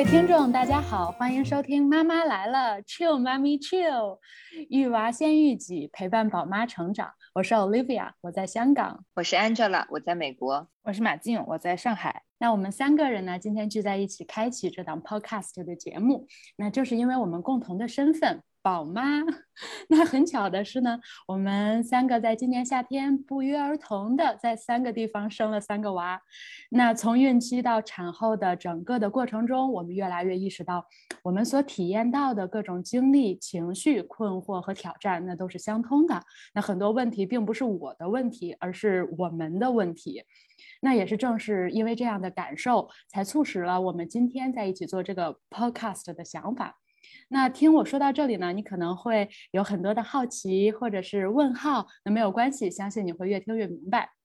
位听众，大家好，欢迎收听《妈妈来了》，Chill 妈咪 Chill，育娃先育己，陪伴宝妈成长。我是 Olivia，我在香港；我是 Angela，我在美国；我是马静，我在上海。那我们三个人呢，今天聚在一起，开启这档 Podcast 的节目，那就是因为我们共同的身份。宝妈，那很巧的是呢，我们三个在今年夏天不约而同的在三个地方生了三个娃。那从孕期到产后的整个的过程中，我们越来越意识到，我们所体验到的各种经历、情绪、困惑和挑战，那都是相通的。那很多问题并不是我的问题，而是我们的问题。那也是正是因为这样的感受，才促使了我们今天在一起做这个 podcast 的想法。那听我说到这里呢，你可能会有很多的好奇或者是问号，那没有关系，相信你会越听越明白。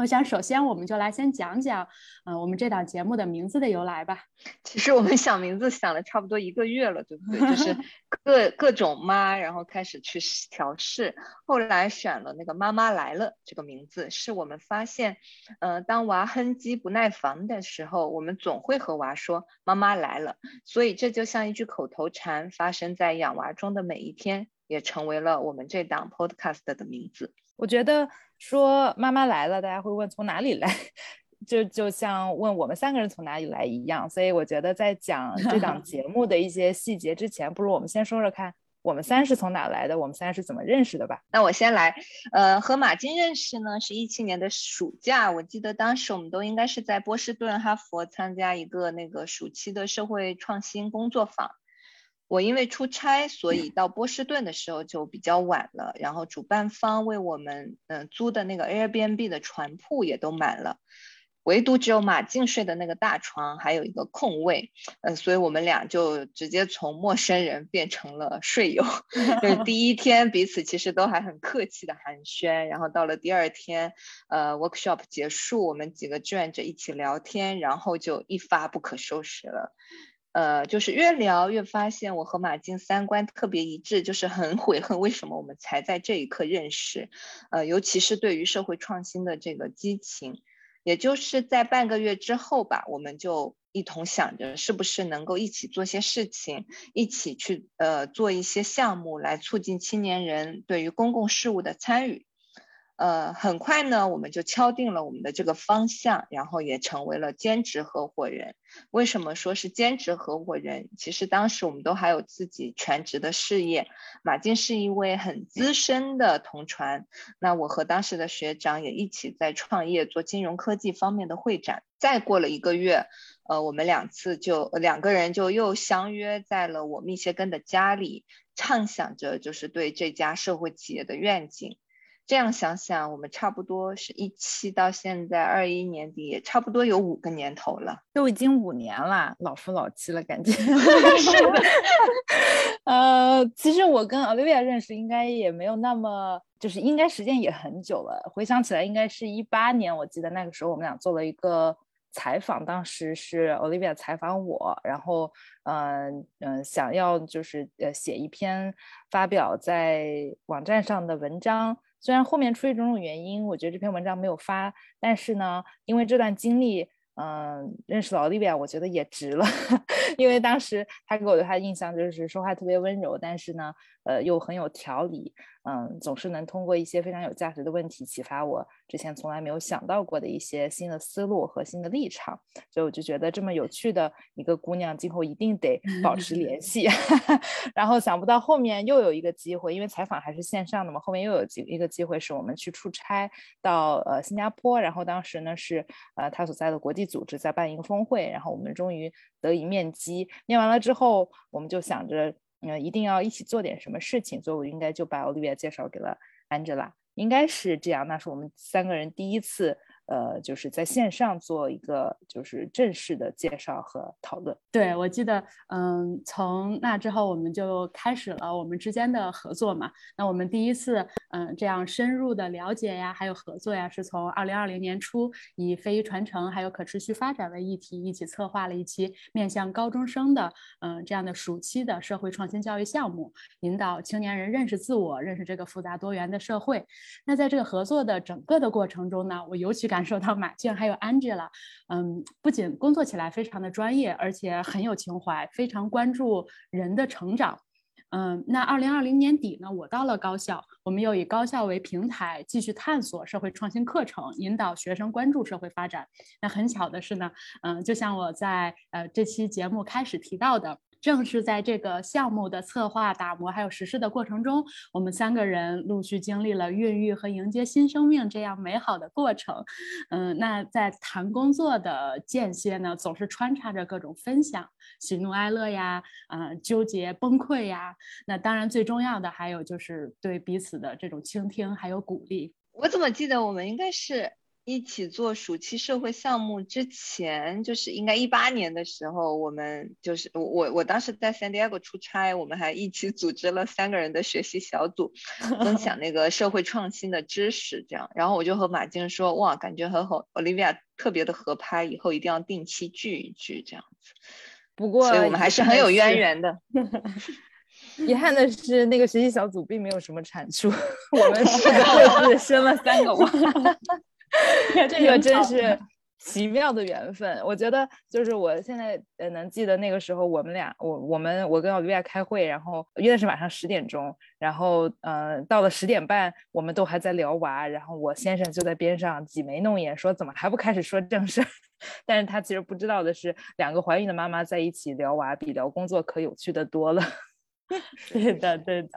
我想，首先我们就来先讲讲，嗯，我们这档节目的名字的由来吧。其实我们想名字想了差不多一个月了，对不对？就是 各各种妈，然后开始去调试，后来选了那个“妈妈来了”这个名字，是我们发现，呃，当娃哼唧不耐烦的时候，我们总会和娃说“妈妈来了”，所以这就像一句口头禅，发生在养娃中的每一天，也成为了我们这档 podcast 的名字。我觉得。说妈妈来了，大家会问从哪里来，就就像问我们三个人从哪里来一样。所以我觉得在讲这档 节目的一些细节之前，不如我们先说说看，我们三是从哪来的，我们三是怎么认识的吧。那我先来，呃，和马金认识呢，是一七年的暑假，我记得当时我们都应该是在波士顿、哈佛参加一个那个暑期的社会创新工作坊。我因为出差，所以到波士顿的时候就比较晚了。然后主办方为我们嗯租的那个 Airbnb 的船铺也都满了，唯独只有马静睡的那个大床还有一个空位。嗯，所以我们俩就直接从陌生人变成了睡友。就是第一天彼此其实都还很客气的寒暄，然后到了第二天，呃，workshop 结束，我们几个志愿者一起聊天，然后就一发不可收拾了。呃，就是越聊越发现我和马静三观特别一致，就是很悔恨为什么我们才在这一刻认识。呃，尤其是对于社会创新的这个激情，也就是在半个月之后吧，我们就一同想着是不是能够一起做些事情，一起去呃做一些项目来促进青年人对于公共事务的参与。呃，很快呢，我们就敲定了我们的这个方向，然后也成为了兼职合伙人。为什么说是兼职合伙人？其实当时我们都还有自己全职的事业。马静是一位很资深的同传，那我和当时的学长也一起在创业做金融科技方面的会展。再过了一个月，呃，我们两次就两个人就又相约在了我密歇根的家里，畅想着就是对这家社会企业的愿景。这样想想，我们差不多是一七到现在二一年底，也差不多有五个年头了，都已经五年了，老夫老妻了，感觉。是的。呃，其实我跟 Olivia 认识应该也没有那么，就是应该时间也很久了。回想起来，应该是一八年，我记得那个时候我们俩做了一个采访，当时是 Olivia 采访我，然后嗯嗯，想要就是呃写一篇发表在网站上的文章。虽然后面出于种种原因，我觉得这篇文章没有发，但是呢，因为这段经历，嗯，认识了奥利维亚，我觉得也值了，因为当时他给我对他的印象就是说话特别温柔，但是呢，呃，又很有条理。嗯，总是能通过一些非常有价值的问题启发我之前从来没有想到过的一些新的思路和新的立场，所以我就觉得这么有趣的一个姑娘，今后一定得保持联 系。然后想不到后面又有一个机会，因为采访还是线上的嘛，后面又有几一个机会是我们去出差到呃新加坡，然后当时呢是呃他所在的国际组织在办一个峰会，然后我们终于得以面基，面完了之后，我们就想着。嗯，一定要一起做点什么事情，所以我应该就把 Olivia 介绍给了 Angela，应该是这样。那是我们三个人第一次。呃，就是在线上做一个就是正式的介绍和讨论。对，我记得，嗯，从那之后我们就开始了我们之间的合作嘛。那我们第一次，嗯，这样深入的了解呀，还有合作呀，是从二零二零年初以非遗传承还有可持续发展为议题，一起策划了一期面向高中生的，嗯，这样的暑期的社会创新教育项目，引导青年人认识自我，认识这个复杂多元的社会。那在这个合作的整个的过程中呢，我尤其感。感受到马俊还有 Angela，嗯，不仅工作起来非常的专业，而且很有情怀，非常关注人的成长。嗯，那二零二零年底呢，我到了高校，我们又以高校为平台，继续探索社会创新课程，引导学生关注社会发展。那很巧的是呢，嗯，就像我在呃这期节目开始提到的。正是在这个项目的策划、打磨还有实施的过程中，我们三个人陆续经历了孕育和迎接新生命这样美好的过程。嗯，那在谈工作的间歇呢，总是穿插着各种分享，喜怒哀乐呀，嗯，纠结崩溃呀。那当然最重要的还有就是对彼此的这种倾听还有鼓励。我怎么记得我们应该是？一起做暑期社会项目之前，就是应该一八年的时候，我们就是我我我当时在 San Diego 出差，我们还一起组织了三个人的学习小组，分享那个社会创新的知识，这样。然后我就和马静说，哇，感觉和和 Olivia 特别的合拍，以后一定要定期聚一聚这样子。不过，所以我们还是很有渊源的。遗憾的是，那个学习小组并没有什么产出，我们是各自生了三个娃。这个真是 奇妙的缘分。我觉得，就是我现在呃能记得那个时候，我们俩，我我们我跟奥利维亚开会，然后约的是晚上十点钟，然后呃到了十点半，我们都还在聊娃，然后我先生就在边上挤眉弄眼，说怎么还不开始说正事儿？但是他其实不知道的是，两个怀孕的妈妈在一起聊娃，比聊工作可有趣的多了。对的，对的，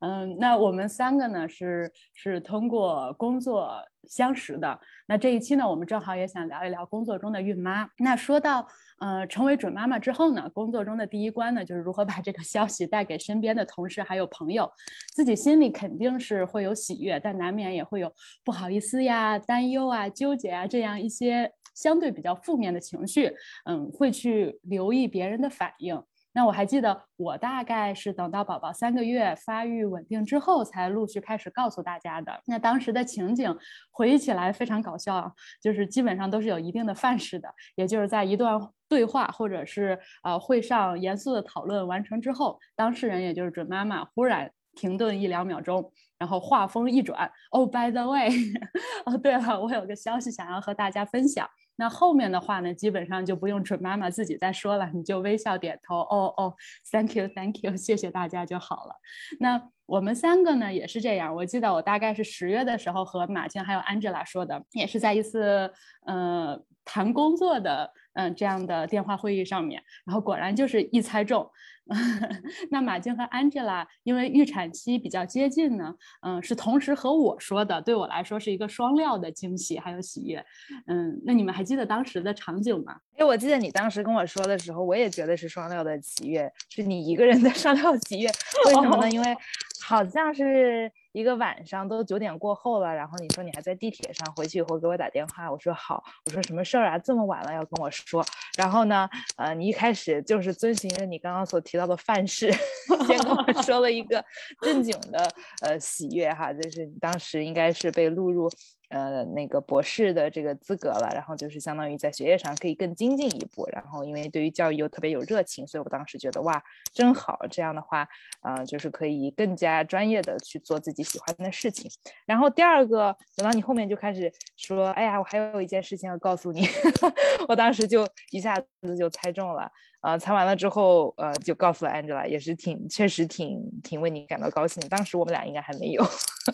嗯，那我们三个呢是是通过工作相识的。那这一期呢，我们正好也想聊一聊工作中的孕妈。那说到呃成为准妈妈之后呢，工作中的第一关呢，就是如何把这个消息带给身边的同事还有朋友。自己心里肯定是会有喜悦，但难免也会有不好意思呀、担忧啊、纠结啊这样一些相对比较负面的情绪。嗯，会去留意别人的反应。那我还记得，我大概是等到宝宝三个月发育稳定之后，才陆续开始告诉大家的。那当时的情景回忆起来非常搞笑，就是基本上都是有一定的范式的，也就是在一段对话或者是呃会上严肃的讨论完成之后，当事人也就是准妈妈忽然停顿一两秒钟，然后话锋一转，哦，by the way，哦，对了，我有个消息想要和大家分享。那后面的话呢，基本上就不用准妈妈自己再说了，你就微笑点头，哦哦，thank you，thank you，谢谢大家就好了。那我们三个呢也是这样，我记得我大概是十月的时候和马静还有 Angela 说的，也是在一次呃谈工作的嗯这样的电话会议上面，然后果然就是一猜中。那马静和 Angela 因为预产期比较接近呢，嗯，是同时和我说的，对我来说是一个双料的惊喜还有喜悦，嗯，那你们还记得当时的场景吗？因为我记得你当时跟我说的时候，我也觉得是双料的喜悦，是你一个人的 双料喜悦，为什么呢？因为好像是。一个晚上都九点过后了，然后你说你还在地铁上，回去以后给我打电话，我说好，我说什么事儿啊？这么晚了要跟我说。然后呢，呃，你一开始就是遵循着你刚刚所提到的范式，先跟我 说了一个正经的呃喜悦哈，就是你当时应该是被录入。呃，那个博士的这个资格了，然后就是相当于在学业上可以更精进一步，然后因为对于教育又特别有热情，所以我当时觉得哇，真好，这样的话，呃，就是可以更加专业的去做自己喜欢的事情。然后第二个，等到你后面就开始说，哎呀，我还有一件事情要告诉你，我当时就一下子就猜中了。呃，猜完了之后，呃，就告诉了 Angela，也是挺，确实挺挺为你感到高兴。当时我们俩应该还没有，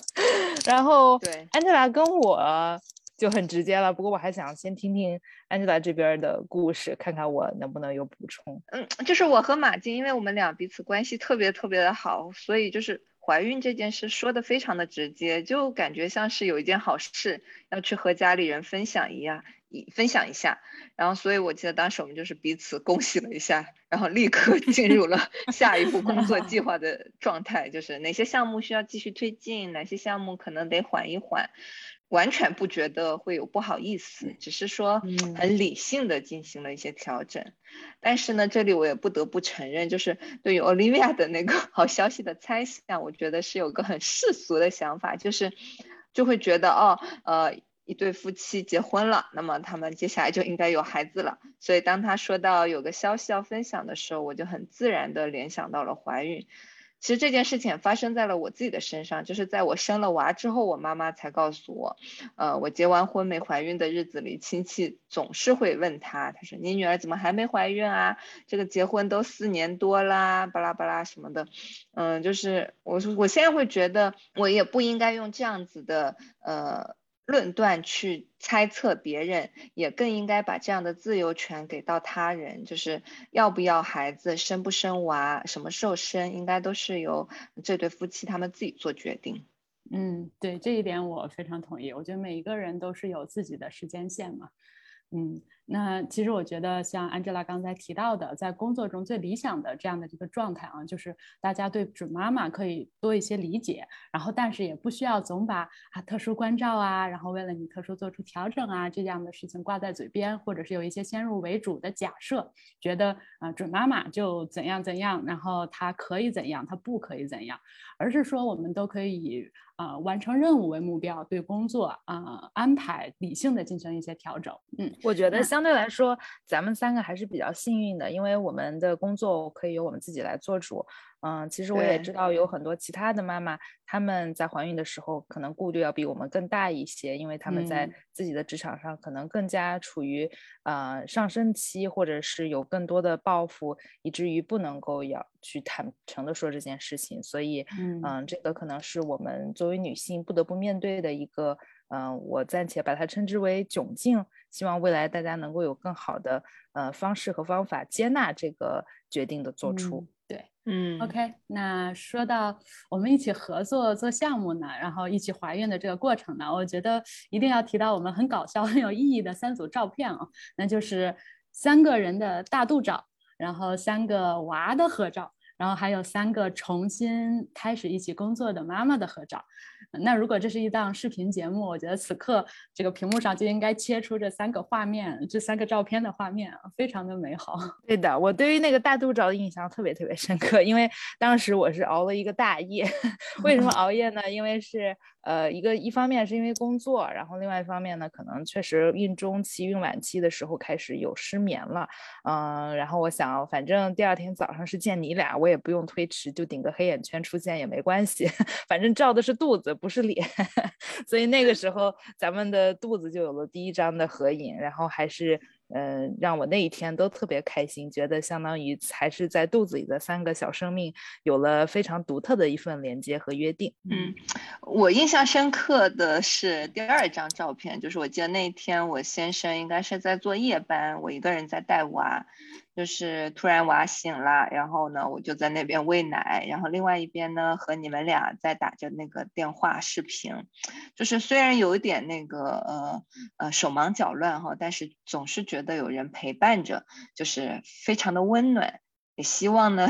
然后对 Angela 跟我就很直接了。不过我还想先听听 Angela 这边的故事，看看我能不能有补充。嗯，就是我和马静，因为我们俩彼此关系特别特别的好，所以就是怀孕这件事说的非常的直接，就感觉像是有一件好事要去和家里人分享一样。一分享一下，然后所以我记得当时我们就是彼此恭喜了一下，然后立刻 进入了下一步工作 计划的状态，就是哪些项目需要继续推进，哪些项目可能得缓一缓，完全不觉得会有不好意思，只是说很理性的进行了一些调整。但是呢，这里我也不得不承认，就是对于 Olivia 的那个 好消息的猜想，我觉得是有个很世俗的想法，就是就会觉得哦，呃。一对夫妻结婚了，那么他们接下来就应该有孩子了。所以当他说到有个消息要分享的时候，我就很自然的联想到了怀孕。其实这件事情发生在了我自己的身上，就是在我生了娃之后，我妈妈才告诉我，呃，我结完婚没怀孕的日子里，亲戚总是会问她，她说你女儿怎么还没怀孕啊？这个结婚都四年多啦，巴拉巴拉什么的，嗯，就是我说我现在会觉得我也不应该用这样子的呃。论断去猜测别人，也更应该把这样的自由权给到他人。就是要不要孩子，生不生娃，什么时候生，应该都是由这对夫妻他们自己做决定。嗯，对这一点我非常同意。我觉得每一个人都是有自己的时间线嘛。嗯。那其实我觉得，像 Angela 刚才提到的，在工作中最理想的这样的一个状态啊，就是大家对准妈妈可以多一些理解，然后但是也不需要总把啊特殊关照啊，然后为了你特殊做出调整啊这样的事情挂在嘴边，或者是有一些先入为主的假设，觉得啊准妈妈就怎样怎样，然后她可以怎样，她不可以怎样，而是说我们都可以以啊完成任务为目标，对工作啊安排理性的进行一些调整。嗯，我觉得像。相对来说，咱们三个还是比较幸运的，因为我们的工作可以由我们自己来做主。嗯，其实我也知道有很多其他的妈妈，她们在怀孕的时候可能顾虑要比我们更大一些，因为他们在自己的职场上可能更加处于呃上升期，或者是有更多的抱负，以至于不能够要去坦诚的说这件事情。所以，嗯，这个可能是我们作为女性不得不面对的一个。嗯，我暂且把它称之为窘境。希望未来大家能够有更好的呃方式和方法接纳这个决定的做出。对，嗯，OK。那说到我们一起合作做项目呢，然后一起怀孕的这个过程呢，我觉得一定要提到我们很搞笑、很有意义的三组照片啊，那就是三个人的大肚照，然后三个娃的合照，然后还有三个重新开始一起工作的妈妈的合照。那如果这是一档视频节目，我觉得此刻这个屏幕上就应该切出这三个画面，这三个照片的画面，非常的美好。对的，我对于那个大肚照的印象特别特别深刻，因为当时我是熬了一个大夜。为什么熬夜呢？因为是。呃，一个一方面是因为工作，然后另外一方面呢，可能确实孕中期、孕晚期的时候开始有失眠了，嗯，然后我想，反正第二天早上是见你俩，我也不用推迟，就顶个黑眼圈出现也没关系，反正照的是肚子，不是脸，所以那个时候咱们的肚子就有了第一张的合影，然后还是。嗯，让我那一天都特别开心，觉得相当于还是在肚子里的三个小生命有了非常独特的一份连接和约定。嗯，我印象深刻的是第二张照片，就是我记得那天我先生应该是在做夜班，我一个人在带娃。就是突然娃醒了，然后呢，我就在那边喂奶，然后另外一边呢和你们俩在打着那个电话视频，就是虽然有一点那个呃呃手忙脚乱哈，但是总是觉得有人陪伴着，就是非常的温暖。也希望呢，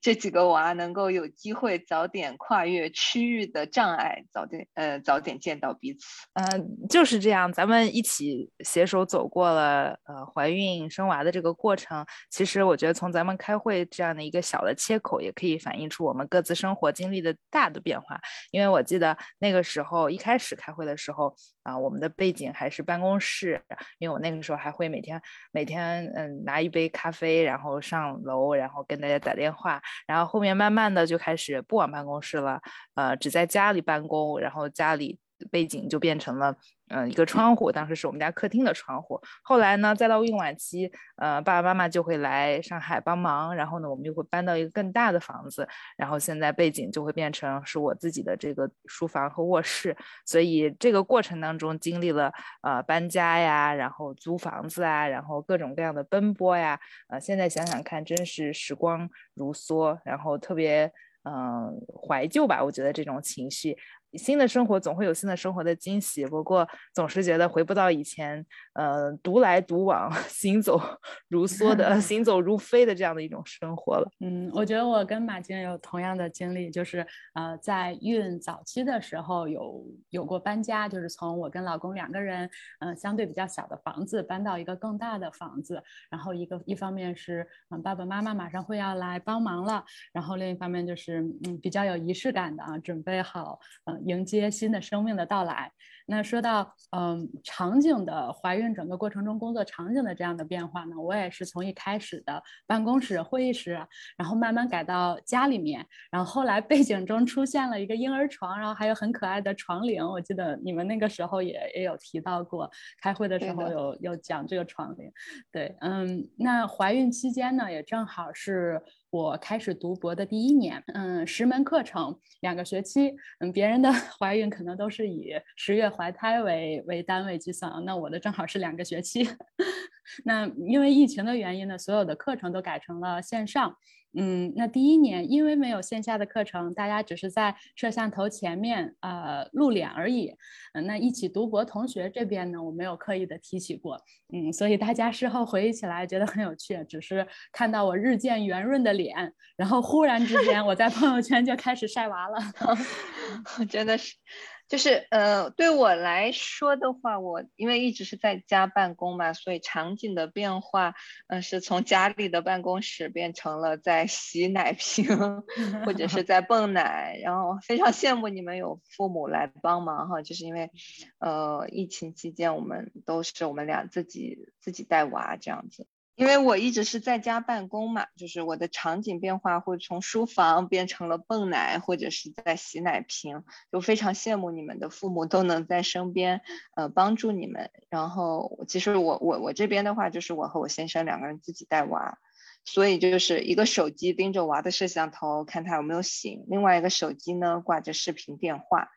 这几个娃能够有机会早点跨越区域的障碍，早点呃早点见到彼此。嗯，就是这样，咱们一起携手走过了呃怀孕生娃的这个过程。其实我觉得从咱们开会这样的一个小的切口，也可以反映出我们各自生活经历的大的变化。因为我记得那个时候一开始开会的时候。啊，我们的背景还是办公室，因为我那个时候还会每天每天嗯拿一杯咖啡，然后上楼，然然后跟大家打电话，然后后面慢慢的就开始不往办公室了，呃，只在家里办公，然后家里背景就变成了。嗯，一个窗户，当时是我们家客厅的窗户。后来呢，再到孕晚期，呃，爸爸妈妈就会来上海帮忙，然后呢，我们就会搬到一个更大的房子，然后现在背景就会变成是我自己的这个书房和卧室。所以这个过程当中经历了呃搬家呀，然后租房子啊，然后各种各样的奔波呀，呃，现在想想看，真是时光如梭，然后特别嗯怀旧吧，我觉得这种情绪。新的生活总会有新的生活的惊喜，不过总是觉得回不到以前，呃，独来独往、行走如梭的、行走如飞的这样的一种生活了。嗯，我觉得我跟马静有同样的经历，就是呃，在孕早期的时候有有过搬家，就是从我跟老公两个人，嗯，相对比较小的房子搬到一个更大的房子，然后一个一方面是嗯爸爸妈妈马上会要来帮忙了，然后另一方面就是嗯比较有仪式感的啊，准备好嗯。呃迎接新的生命的到来。那说到嗯场景的怀孕整个过程中工作场景的这样的变化呢，我也是从一开始的办公室会议室，然后慢慢改到家里面，然后后来背景中出现了一个婴儿床，然后还有很可爱的床铃。我记得你们那个时候也也有提到过，开会的时候有有讲这个床铃。对，嗯，那怀孕期间呢，也正好是。我开始读博的第一年，嗯，十门课程，两个学期，嗯，别人的 怀孕可能都是以十月怀胎为为单位计算，那我的正好是两个学期。那因为疫情的原因呢，所有的课程都改成了线上。嗯，那第一年因为没有线下的课程，大家只是在摄像头前面呃露脸而已。嗯，那一起读博同学这边呢，我没有刻意的提起过。嗯，所以大家事后回忆起来觉得很有趣，只是看到我日渐圆润的脸，然后忽然之间我在朋友圈就开始晒娃了，真的是。就是呃，对我来说的话，我因为一直是在家办公嘛，所以场景的变化，嗯，是从家里的办公室变成了在洗奶瓶 或者是在泵奶，然后非常羡慕你们有父母来帮忙哈，就是因为，呃，疫情期间我们都是我们俩自己自己带娃这样子。因为我一直是在家办公嘛，就是我的场景变化会从书房变成了泵奶或者是在洗奶瓶，就非常羡慕你们的父母都能在身边，呃，帮助你们。然后其实我我我这边的话，就是我和我先生两个人自己带娃，所以就是一个手机盯着娃的摄像头看他有没有醒，另外一个手机呢挂着视频电话，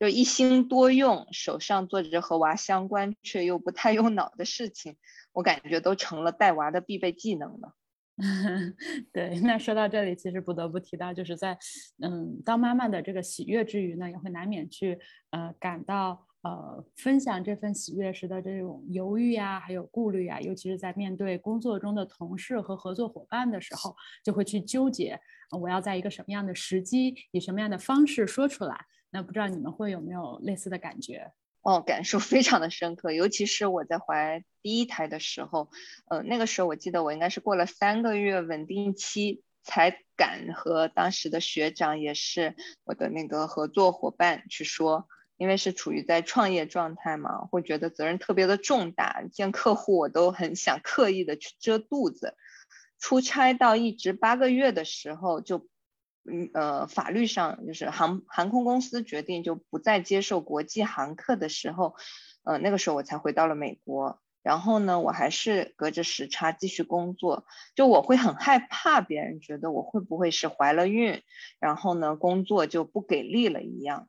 就一心多用，手上做着和娃相关却又不太用脑的事情。我感觉都成了带娃的必备技能了。对，那说到这里，其实不得不提到，就是在嗯当妈妈的这个喜悦之余呢，也会难免去呃感到呃分享这份喜悦时的这种犹豫呀，还有顾虑啊，尤其是在面对工作中的同事和合作伙伴的时候，就会去纠结我要在一个什么样的时机，以什么样的方式说出来。那不知道你们会有没有类似的感觉？哦，感受非常的深刻，尤其是我在怀第一胎的时候，呃，那个时候我记得我应该是过了三个月稳定期才敢和当时的学长，也是我的那个合作伙伴去说，因为是处于在创业状态嘛，会觉得责任特别的重大，见客户我都很想刻意的去遮肚子，出差到一直八个月的时候就。嗯呃，法律上就是航航空公司决定就不再接受国际航客的时候，呃那个时候我才回到了美国。然后呢，我还是隔着时差继续工作。就我会很害怕别人觉得我会不会是怀了孕，然后呢工作就不给力了一样。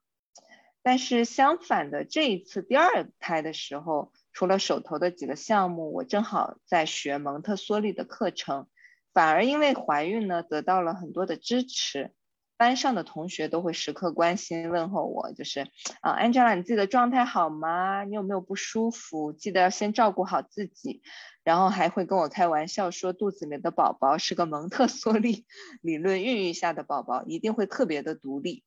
但是相反的，这一次第二胎的时候，除了手头的几个项目，我正好在学蒙特梭利的课程。反而因为怀孕呢，得到了很多的支持，班上的同学都会时刻关心问候我，就是啊，Angela，你自己的状态好吗？你有没有不舒服？记得要先照顾好自己。然后还会跟我开玩笑说，肚子里的宝宝是个蒙特梭利理论孕育下的宝宝，一定会特别的独立。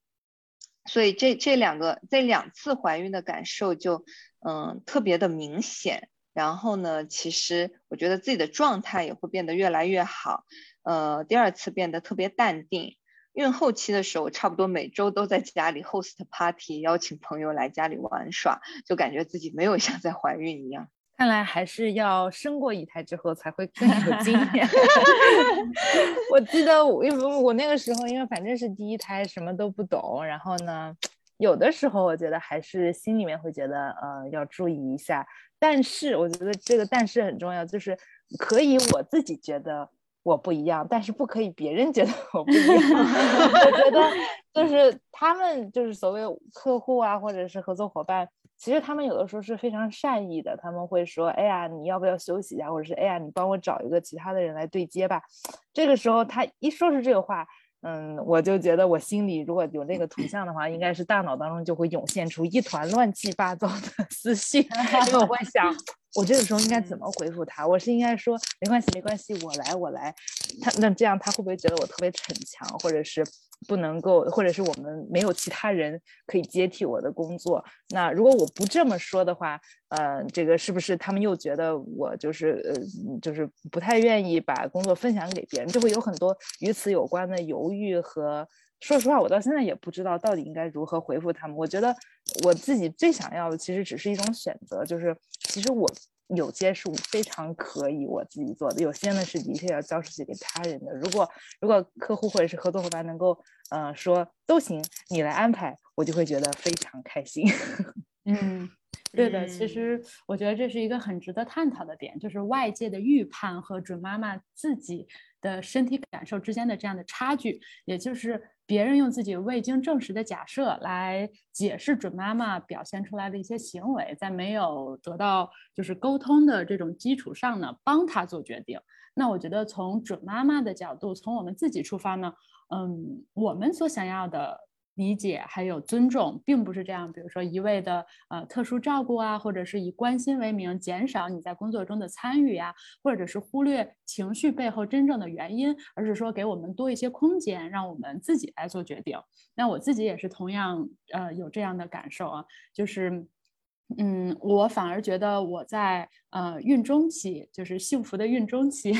所以这这两个这两次怀孕的感受就嗯特别的明显。然后呢，其实我觉得自己的状态也会变得越来越好。呃，第二次变得特别淡定。孕后期的时候，差不多每周都在家里 host party，邀请朋友来家里玩耍，就感觉自己没有像在怀孕一样。看来还是要生过一胎之后才会更有经验。我记得，因为我那个时候，因为反正是第一胎，什么都不懂。然后呢，有的时候我觉得还是心里面会觉得，呃，要注意一下。但是我觉得这个但是很重要，就是可以我自己觉得我不一样，但是不可以别人觉得我不一样。我觉得就是他们就是所谓客户啊，或者是合作伙伴，其实他们有的时候是非常善意的，他们会说：“哎呀，你要不要休息一下？”或者是“哎呀，你帮我找一个其他的人来对接吧。”这个时候他一说出这个话。嗯，我就觉得我心里如果有那个图像的话，应该是大脑当中就会涌现出一团乱七八糟的 思绪，因为我会想，我这个时候应该怎么回复他？我是应该说没关系，没关系，我来，我来。他那这样他会不会觉得我特别逞强，或者是？不能够，或者是我们没有其他人可以接替我的工作。那如果我不这么说的话，呃，这个是不是他们又觉得我就是呃，就是不太愿意把工作分享给别人，就会有很多与此有关的犹豫和说实话，我到现在也不知道到底应该如何回复他们。我觉得我自己最想要的其实只是一种选择，就是其实我有些是非常可以我自己做的，有些呢是的确要交出去给他人的。如果如果客户或者是合作伙伴能够呃说都行，你来安排，我就会觉得非常开心。嗯。对的，其实我觉得这是一个很值得探讨的点，就是外界的预判和准妈妈自己的身体感受之间的这样的差距，也就是别人用自己未经证实的假设来解释准妈妈表现出来的一些行为，在没有得到就是沟通的这种基础上呢，帮她做决定。那我觉得从准妈妈的角度，从我们自己出发呢，嗯，我们所想要的。理解还有尊重，并不是这样。比如说一味的呃特殊照顾啊，或者是以关心为名减少你在工作中的参与呀，或者是忽略情绪背后真正的原因，而是说给我们多一些空间，让我们自己来做决定。那我自己也是同样呃有这样的感受啊，就是嗯，我反而觉得我在呃孕中期，就是幸福的孕中期。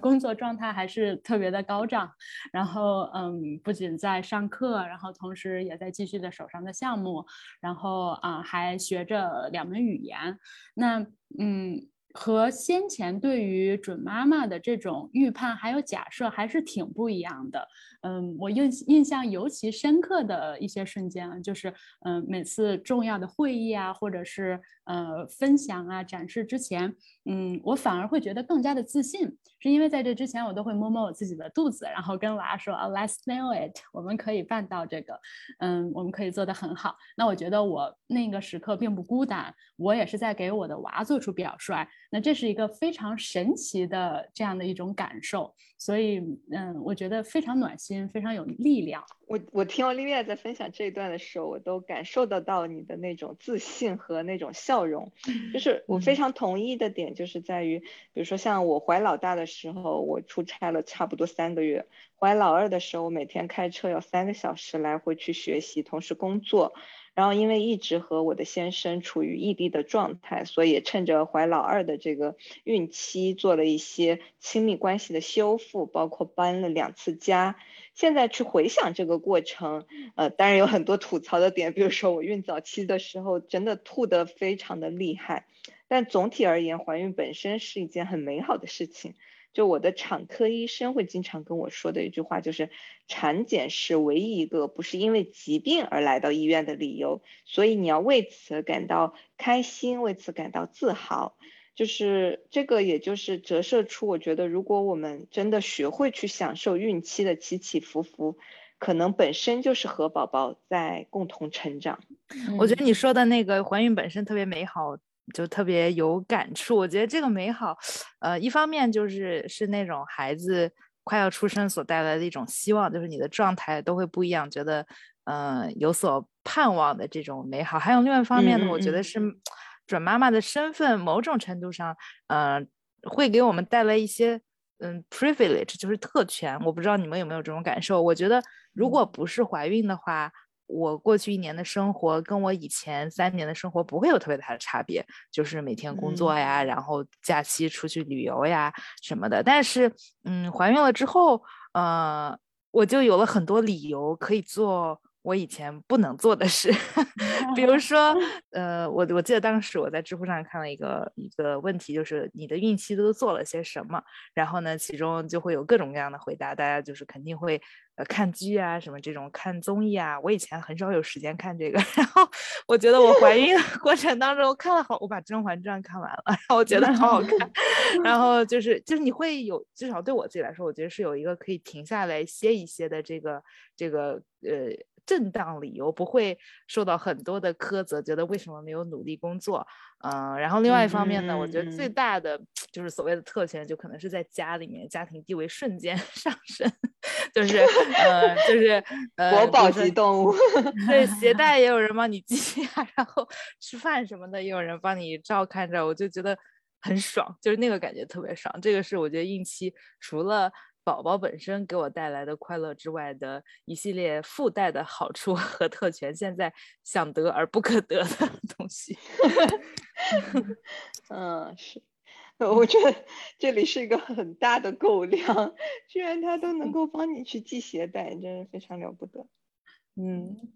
工作状态还是特别的高涨，然后嗯，不仅在上课，然后同时也在继续的手上的项目，然后啊还学着两门语言，那嗯。和先前对于准妈妈的这种预判还有假设还是挺不一样的。嗯，我印印象尤其深刻的一些瞬间啊，就是嗯，每次重要的会议啊，或者是呃分享啊、展示之前，嗯，我反而会觉得更加的自信，是因为在这之前我都会摸摸我自己的肚子，然后跟娃说啊，Let's nail it，我们可以办到这个，嗯，我们可以做得很好。那我觉得我那个时刻并不孤单，我也是在给我的娃做出表率。那这是一个非常神奇的这样的一种感受，所以嗯，我觉得非常暖心，非常有力量。我我听奥利维亚在分享这一段的时候，我都感受得到你的那种自信和那种笑容。就是我非常同意的点，就是在于，比如说像我怀老大的时候，我出差了差不多三个月；怀老二的时候，我每天开车要三个小时来回去学习，同时工作。然后，因为一直和我的先生处于异地的状态，所以趁着怀老二的这个孕期，做了一些亲密关系的修复，包括搬了两次家。现在去回想这个过程，呃，当然有很多吐槽的点，比如说我孕早期的时候真的吐得非常的厉害，但总体而言，怀孕本身是一件很美好的事情。就我的产科医生会经常跟我说的一句话，就是产检是唯一一个不是因为疾病而来到医院的理由，所以你要为此感到开心，为此感到自豪。就是这个，也就是折射出，我觉得如果我们真的学会去享受孕期的起起伏伏，可能本身就是和宝宝在共同成长。我觉得你说的那个怀孕本身特别美好。就特别有感触，我觉得这个美好，呃，一方面就是是那种孩子快要出生所带来的一种希望，就是你的状态都会不一样，觉得嗯有所盼望的这种美好。还有另外一方面呢，我觉得是准妈妈的身份，某种程度上，嗯，会给我们带来一些嗯 privilege，就是特权。我不知道你们有没有这种感受？我觉得如果不是怀孕的话。我过去一年的生活跟我以前三年的生活不会有特别大的差别，就是每天工作呀，然后假期出去旅游呀什么的。但是，嗯，怀孕了之后，呃，我就有了很多理由可以做。我以前不能做的事，比如说，呃，我我记得当时我在知乎上看了一个一个问题，就是你的孕期都做了些什么？然后呢，其中就会有各种各样的回答，大家就是肯定会呃看剧啊，什么这种看综艺啊。我以前很少有时间看这个，然后我觉得我怀孕过程当中看了好，我把《甄嬛传》看完了，然后我觉得好好看。然后就是就是你会有，至少对我自己来说，我觉得是有一个可以停下来歇一歇的这个这个呃。正当理由不会受到很多的苛责，觉得为什么没有努力工作？嗯，然后另外一方面呢，我觉得最大的就是所谓的特权，就可能是在家里面家庭地位瞬间 上升，就是呃，就是呃，国宝级动物，对，携带 也有人帮你系啊，然后吃饭什么的也有人帮你照看着，我就觉得很爽，就是那个感觉特别爽。这个是我觉得孕期除了。宝宝本身给我带来的快乐之外的一系列附带的好处和特权，现在想得而不可得的 东西。嗯，是，我觉得这里是一个很大的狗粮，居然它都能够帮你去系鞋带，真是非常了不得。嗯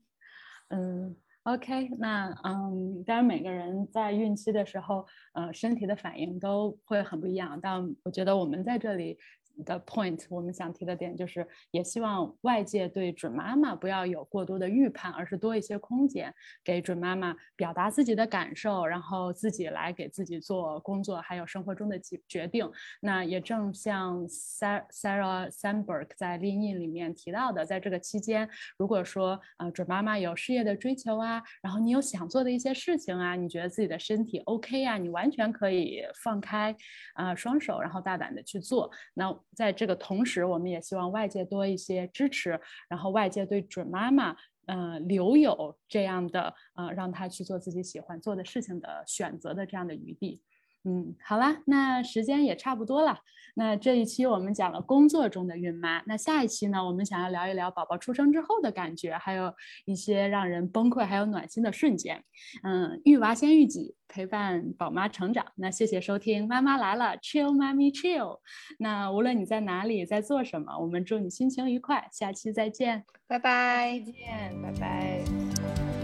嗯，OK，那嗯，当然每个人在孕期的时候，呃，身体的反应都会很不一样，但我觉得我们在这里。的 point，我们想提的点就是，也希望外界对准妈妈不要有过多的预判，而是多一些空间，给准妈妈表达自己的感受，然后自己来给自己做工作，还有生活中的决决定。那也正像 Sarah Sandberg 在 Lean In 里面提到的，在这个期间，如果说呃准妈妈有事业的追求啊，然后你有想做的一些事情啊，你觉得自己的身体 OK 啊，你完全可以放开啊双手，然后大胆的去做。那在这个同时，我们也希望外界多一些支持，然后外界对准妈妈，嗯，留有这样的，呃，让她去做自己喜欢做的事情的选择的这样的余地。嗯，好啦，那时间也差不多了。那这一期我们讲了工作中的孕妈，那下一期呢，我们想要聊一聊宝宝出生之后的感觉，还有一些让人崩溃还有暖心的瞬间。嗯，育娃先育己，陪伴宝妈成长。那谢谢收听《妈妈来了》，Chill 妈咪 Chill。那无论你在哪里，在做什么，我们祝你心情愉快。下期再见，拜拜，再见，拜拜。